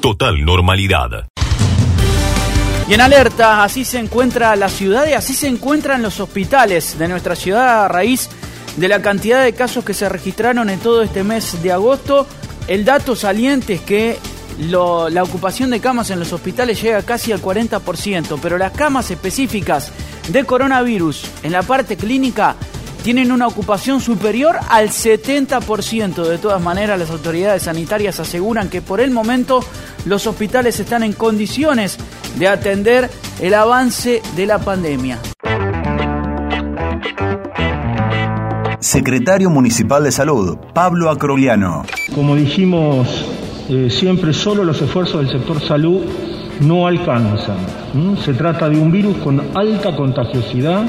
Total normalidad. Y en alerta, así se encuentra la ciudad y así se encuentran los hospitales de nuestra ciudad a raíz de la cantidad de casos que se registraron en todo este mes de agosto. El dato saliente es que la ocupación de camas en los hospitales llega casi al 40%, pero las camas específicas de coronavirus en la parte clínica tienen una ocupación superior al 70%. De todas maneras, las autoridades sanitarias aseguran que por el momento los hospitales están en condiciones de atender el avance de la pandemia. Secretario Municipal de Salud, Pablo Acroliano. Como dijimos eh, siempre, solo los esfuerzos del sector salud no alcanzan. Se trata de un virus con alta contagiosidad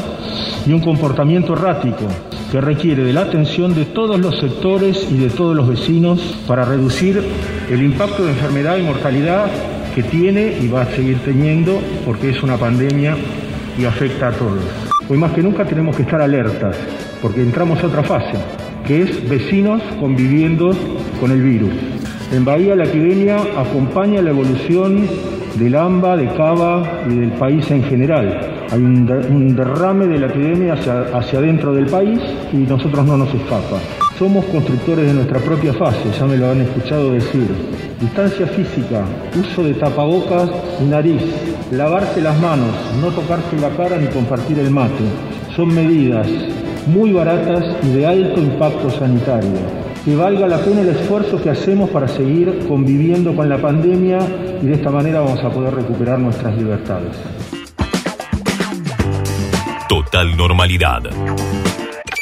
y un comportamiento errático que requiere de la atención de todos los sectores y de todos los vecinos para reducir el impacto de enfermedad y mortalidad que tiene y va a seguir teniendo porque es una pandemia y afecta a todos. Hoy más que nunca tenemos que estar alertas porque entramos a otra fase, que es vecinos conviviendo con el virus. En Bahía la epidemia acompaña la evolución del AMBA, de Cava y del país en general. Hay un, derrame de la epidemia hacia, hacia adentro del país y nosotros no nos escapa. Somos constructores de nuestra propia fase, ya me lo han escuchado decir. Distancia física, uso de tapabocas y nariz, lavarse las manos, no tocarse la cara ni compartir el mate. Son medidas muy baratas y de alto impacto sanitario que valga la pena el esfuerzo que hacemos para seguir conviviendo con la pandemia y de esta manera vamos a poder recuperar nuestras libertades. Total normalidad.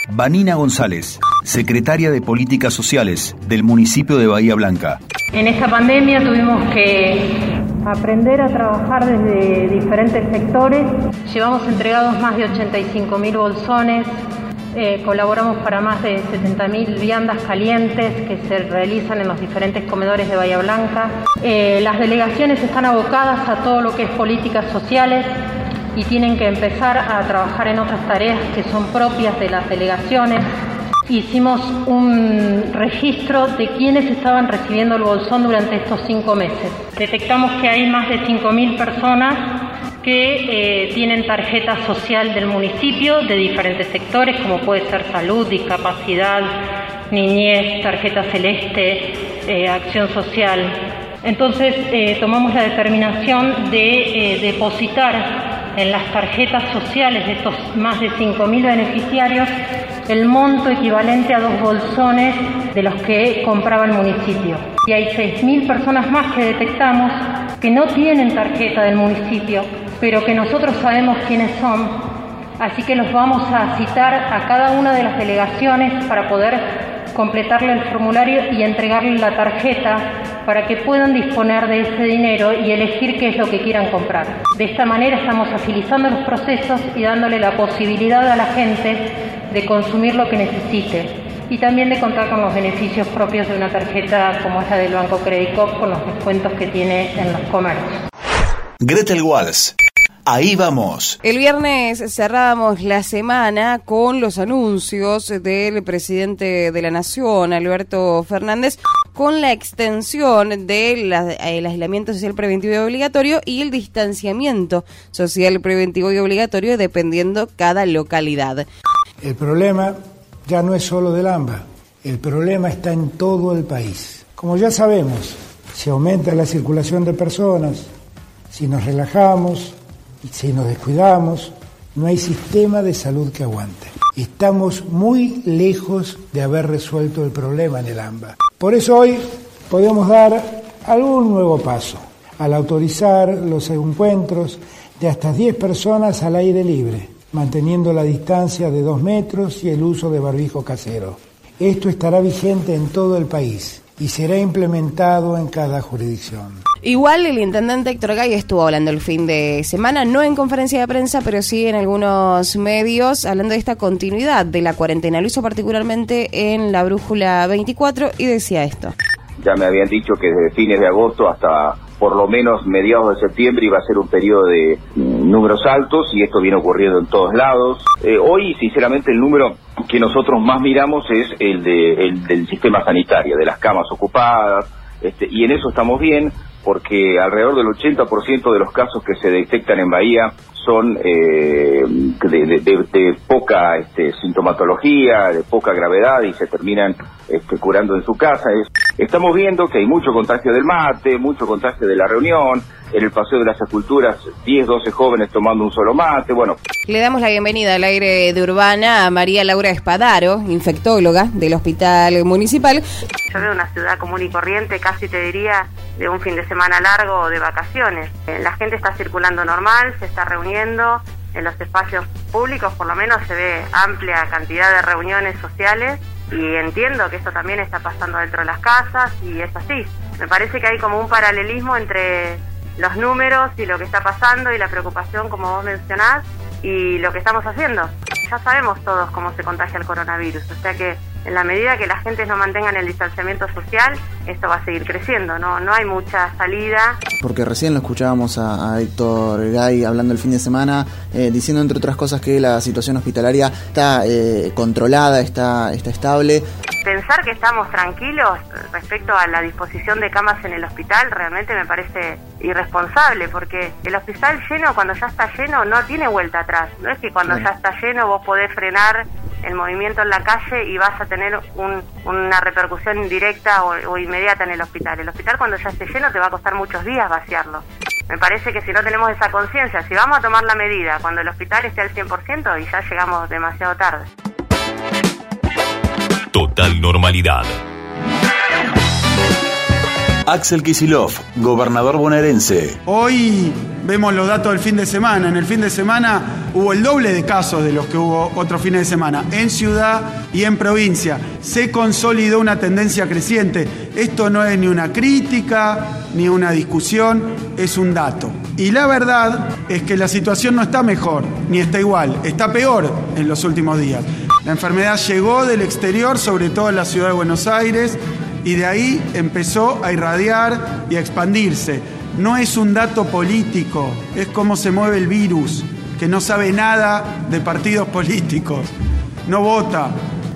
Vanina González, secretaria de Políticas Sociales del municipio de Bahía Blanca. En esta pandemia tuvimos que aprender a trabajar desde diferentes sectores. Llevamos entregados más de 85 mil bolsones, eh, colaboramos para más de 70.000 viandas calientes que se realizan en los diferentes comedores de Bahía Blanca. Eh, las delegaciones están abocadas a todo lo que es políticas sociales y tienen que empezar a trabajar en otras tareas que son propias de las delegaciones. Hicimos un registro de quienes estaban recibiendo el bolsón durante estos cinco meses. Detectamos que hay más de 5.000 personas que eh, tienen tarjeta social del municipio de diferentes sectores, como puede ser salud, discapacidad, niñez, tarjeta celeste, eh, acción social. Entonces eh, tomamos la determinación de depositar en las tarjetas sociales de estos más de 5.000 beneficiarios el monto equivalente a dos bolsones de los que compraba el municipio. Y hay 6.000 personas más que detectamos que no tienen tarjeta del municipio pero que nosotros sabemos quiénes son, así que los vamos a citar a cada una de las delegaciones para poder completarle el formulario y entregarle la tarjeta para que puedan disponer de ese dinero y elegir qué es lo que quieran comprar. De esta manera estamos agilizando los procesos y dándole la posibilidad a la gente de consumir lo que necesite y también de contar con los beneficios propios de una tarjeta como esa del Banco Credit con los descuentos que tiene en los comercios. Gretel Walls Ahí vamos. El viernes cerrábamos la semana con los anuncios del presidente de la Nación, Alberto Fernández, con la extensión del de aislamiento social preventivo y obligatorio y el distanciamiento social preventivo y obligatorio dependiendo cada localidad. El problema ya no es solo del AMBA, el problema está en todo el país. Como ya sabemos, si aumenta la circulación de personas, si nos relajamos, si nos descuidamos, no hay sistema de salud que aguante. Estamos muy lejos de haber resuelto el problema en el AMBA. Por eso hoy podemos dar algún nuevo paso al autorizar los encuentros de hasta 10 personas al aire libre, manteniendo la distancia de 2 metros y el uso de barbijo casero. Esto estará vigente en todo el país y será implementado en cada jurisdicción. Igual el intendente Héctor Gay estuvo hablando el fin de semana, no en conferencia de prensa, pero sí en algunos medios, hablando de esta continuidad de la cuarentena. Lo hizo particularmente en la Brújula 24 y decía esto. Ya me habían dicho que desde fines de agosto hasta por lo menos mediados de septiembre iba a ser un periodo de números altos y esto viene ocurriendo en todos lados. Eh, hoy, sinceramente, el número que nosotros más miramos es el, de, el del sistema sanitario, de las camas ocupadas, este, y en eso estamos bien porque alrededor del 80% de los casos que se detectan en Bahía son eh, de, poca este, sintomatología, de poca gravedad y se terminan este, curando en su casa. Estamos viendo que hay mucho contagio del mate, mucho contagio de la reunión, en el Paseo de las Esculturas 10, 12 jóvenes tomando un solo mate, bueno. Le damos la bienvenida al aire de Urbana a María Laura Espadaro, infectóloga del Hospital Municipal. Yo veo una ciudad común y corriente, casi te diría, de un fin de semana largo o de vacaciones. Eh, la gente está circulando normal, se está reuniendo, en los espacios públicos por lo menos se ve amplia cantidad de reuniones sociales y entiendo que esto también está pasando dentro de las casas y es así. Me parece que hay como un paralelismo entre los números y lo que está pasando y la preocupación, como vos mencionás, y lo que estamos haciendo. Ya sabemos todos cómo se contagia el coronavirus, o sea que en la medida que la gente no mantengan el distanciamiento social, esto va a seguir creciendo, no, no hay mucha salida. Porque recién lo escuchábamos a, Héctor Gay hablando el fin de semana, eh, diciendo entre otras cosas que la situación hospitalaria está eh, controlada, está, está estable. Pensar que estamos tranquilos respecto a la disposición de camas en el hospital realmente me parece irresponsable, porque el hospital lleno, cuando ya está lleno, no tiene vuelta atrás. No es que cuando ya está lleno vos podés frenar el movimiento en la calle y vas a tener una repercusión directa o, inmediata en el hospital. El hospital cuando ya esté lleno te va a costar muchos días vaciarlo. Me parece que si no tenemos esa conciencia, si vamos a tomar la medida cuando el hospital esté al 100% y ya llegamos demasiado tarde. Total normalidad. Axel Kisilov, gobernador bonaerense. Hoy vemos los datos del fin de semana. En el fin de semana hubo el doble de casos de los que hubo otro fin de semana, en ciudad y en provincia. Se consolidó una tendencia creciente. Esto no es ni una crítica ni una discusión, es un dato. Y la verdad es que la situación no está mejor, ni está igual, está peor en los últimos días. La enfermedad llegó del exterior, sobre todo en la ciudad de Buenos Aires, y de ahí empezó a irradiar y a expandirse. No es un dato político, es cómo se mueve el virus, que no sabe nada de partidos políticos, no vota,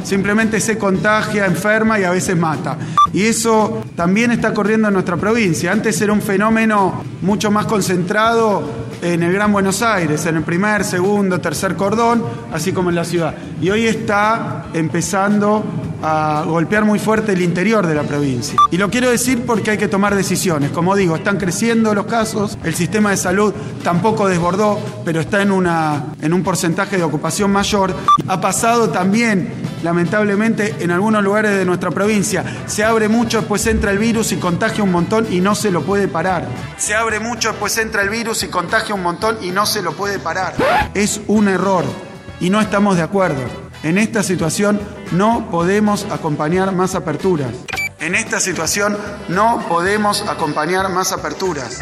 simplemente se contagia, enferma y a veces mata. Y eso también está corriendo en nuestra provincia. Antes era un fenómeno mucho más concentrado en el Gran Buenos Aires, en el primer, segundo, tercer cordón, así como en la ciudad. Y hoy está empezando a golpear muy fuerte el interior de la provincia. Y lo quiero decir porque hay que tomar decisiones. Como digo, están creciendo los casos, el sistema de salud tampoco desbordó, pero está en, una, en un porcentaje de ocupación mayor. Ha pasado también, lamentablemente, en algunos lugares de nuestra provincia. Se abre mucho, después entra el virus y contagia un montón y no se lo puede parar. Se abre mucho, después entra el virus y contagia un montón y no se lo puede parar. Es un error y no estamos de acuerdo. En esta situación no podemos acompañar más aperturas. En esta situación no podemos acompañar más aperturas.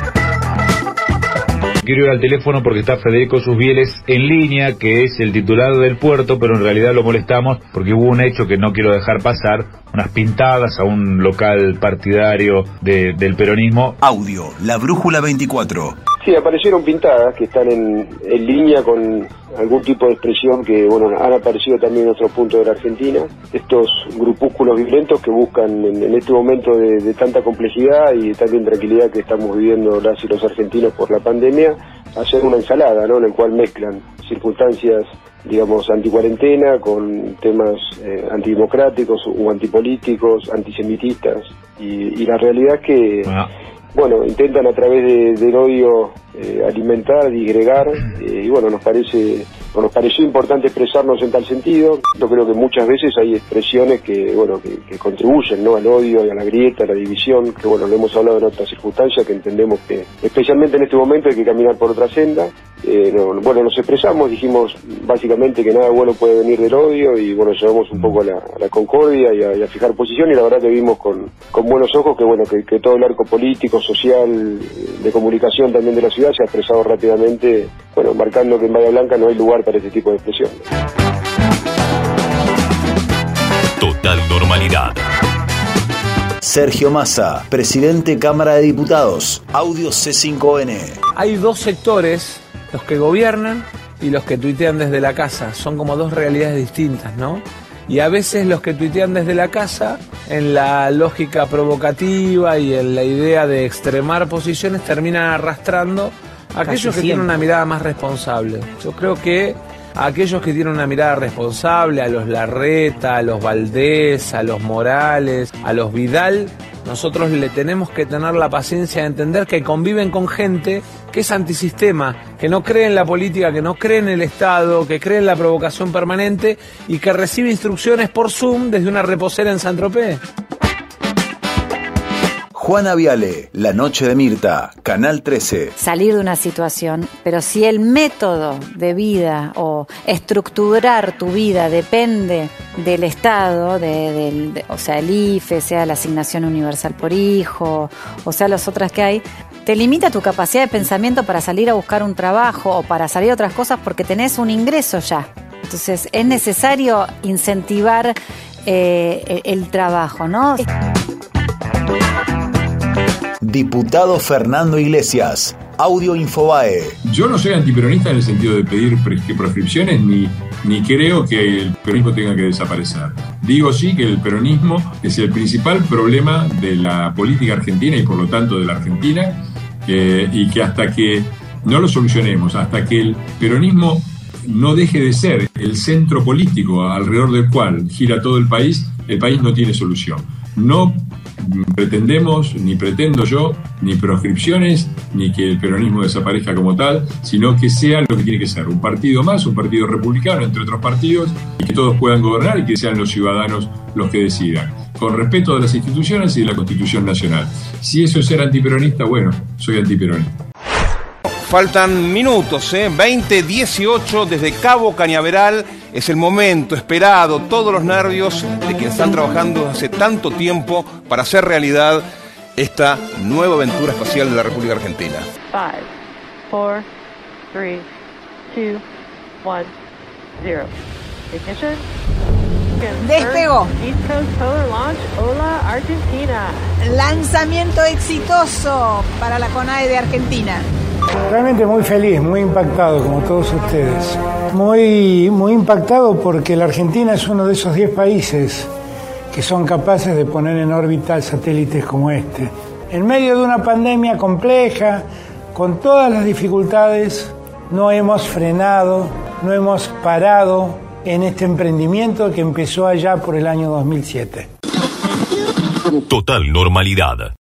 Quiero ir al teléfono porque está Federico Susbieles en línea, que es el titular del puerto, pero en realidad lo molestamos porque hubo un hecho que no quiero dejar pasar, unas pintadas a un local partidario del peronismo. Audio, la Brújula 24. Sí, aparecieron pintadas que están en, línea con algún tipo de expresión que bueno han aparecido también en otros puntos de la Argentina. Estos grupúsculos violentos que buscan en, este momento de, tanta complejidad y de tanta intranquilidad que estamos viviendo las y los argentinos por la pandemia, hacer una ensalada, ¿no? En el cual mezclan circunstancias digamos, anticuarentena con temas eh, antidemocráticos o antipolíticos, antisemitistas. Y, la realidad que ah bueno, intentan a través del odio eh, alimentar, digregar, eh, y bueno, nos parece nos pareció importante expresarnos en tal sentido. Yo creo que muchas veces hay expresiones que, bueno, que, contribuyen ¿no? al odio y a la grieta, a la división, que bueno, lo hemos hablado en otras circunstancias, que entendemos que especialmente en este momento hay que caminar por otra senda. Eh, bueno, nos expresamos, dijimos básicamente que nada bueno puede venir del odio y bueno, llevamos un poco a la, concordia y a, fijar posición y la verdad que vimos con, con buenos ojos que bueno, que, que todo el arco político, social, de comunicación también de la ciudad se ha expresado rápidamente, bueno, marcando que en Bahía Blanca no hay lugar para ese tipo de expresión. Total normalidad. Sergio Massa, presidente Cámara de Diputados, Audio C5N. Hay dos sectores, los que gobiernan y los que tuitean desde la casa. Son como dos realidades distintas, ¿no? y a veces los que tuitean desde la casa, en la lógica provocativa y en la idea de extremar posiciones, terminan arrastrando aquellos que tienen una mirada más responsable. Yo creo que a aquellos que tienen una mirada responsable, a los Larreta, a los Valdés, a los Morales, a los Vidal, nosotros le tenemos que tener la paciencia de entender que conviven con gente que es antisistema, que no cree en la política, que no cree en el Estado, que cree en la provocación permanente y que recibe instrucciones por Zoom desde una reposera en Saint-Tropez. Juana Viale, La Noche de Mirta, Canal 13. Salir de una situación, pero si el método de vida o estructurar tu vida depende del Estado, del, o sea, el IFE, sea la asignación universal por hijo, o sea, las otras que hay, te limita tu capacidad de pensamiento para salir a buscar un trabajo o para salir a otras cosas porque tenés un ingreso ya. Entonces es necesario incentivar eh, el trabajo, ¿no? Diputado Fernando Iglesias, Audio Infobae. Yo no soy antiperonista en el sentido de pedir proscripciones ni, ni creo que el peronismo tenga que desaparecer. Digo sí que el peronismo es el principal problema de la política argentina y por lo tanto de la Argentina eh, y que hasta que no lo solucionemos, hasta que el peronismo no deje de ser el centro político alrededor del cual gira todo el país, el país no tiene solución. No pretendemos, ni pretendo yo, ni proscripciones, ni que el peronismo desaparezca como tal, sino que sea lo que tiene que ser, un partido más, un partido republicano, entre otros partidos, y que todos puedan gobernar y que sean los ciudadanos los que decidan, con respeto de las instituciones y de la Constitución Nacional. Si eso es ser antiperonista, bueno, soy antiperonista. Faltan minutos, ¿eh? 2018 desde Cabo Cañaveral. Es el momento esperado, todos los nervios de quienes están trabajando hace tanto tiempo para hacer realidad esta nueva aventura espacial de la República Argentina. 5, 4, 3, 2, 1, 0. Ignition. Despegó. Hola Argentina. Lanzamiento exitoso para la CONAE de Argentina. Realmente muy feliz, muy impactado como todos ustedes. Muy, muy impactado porque la Argentina es uno de esos 10 países que son capaces de poner en órbita satélites como este. En medio de una pandemia compleja, con todas las dificultades, no hemos frenado, no hemos parado en este emprendimiento que empezó allá por el año 2007. Total normalidad.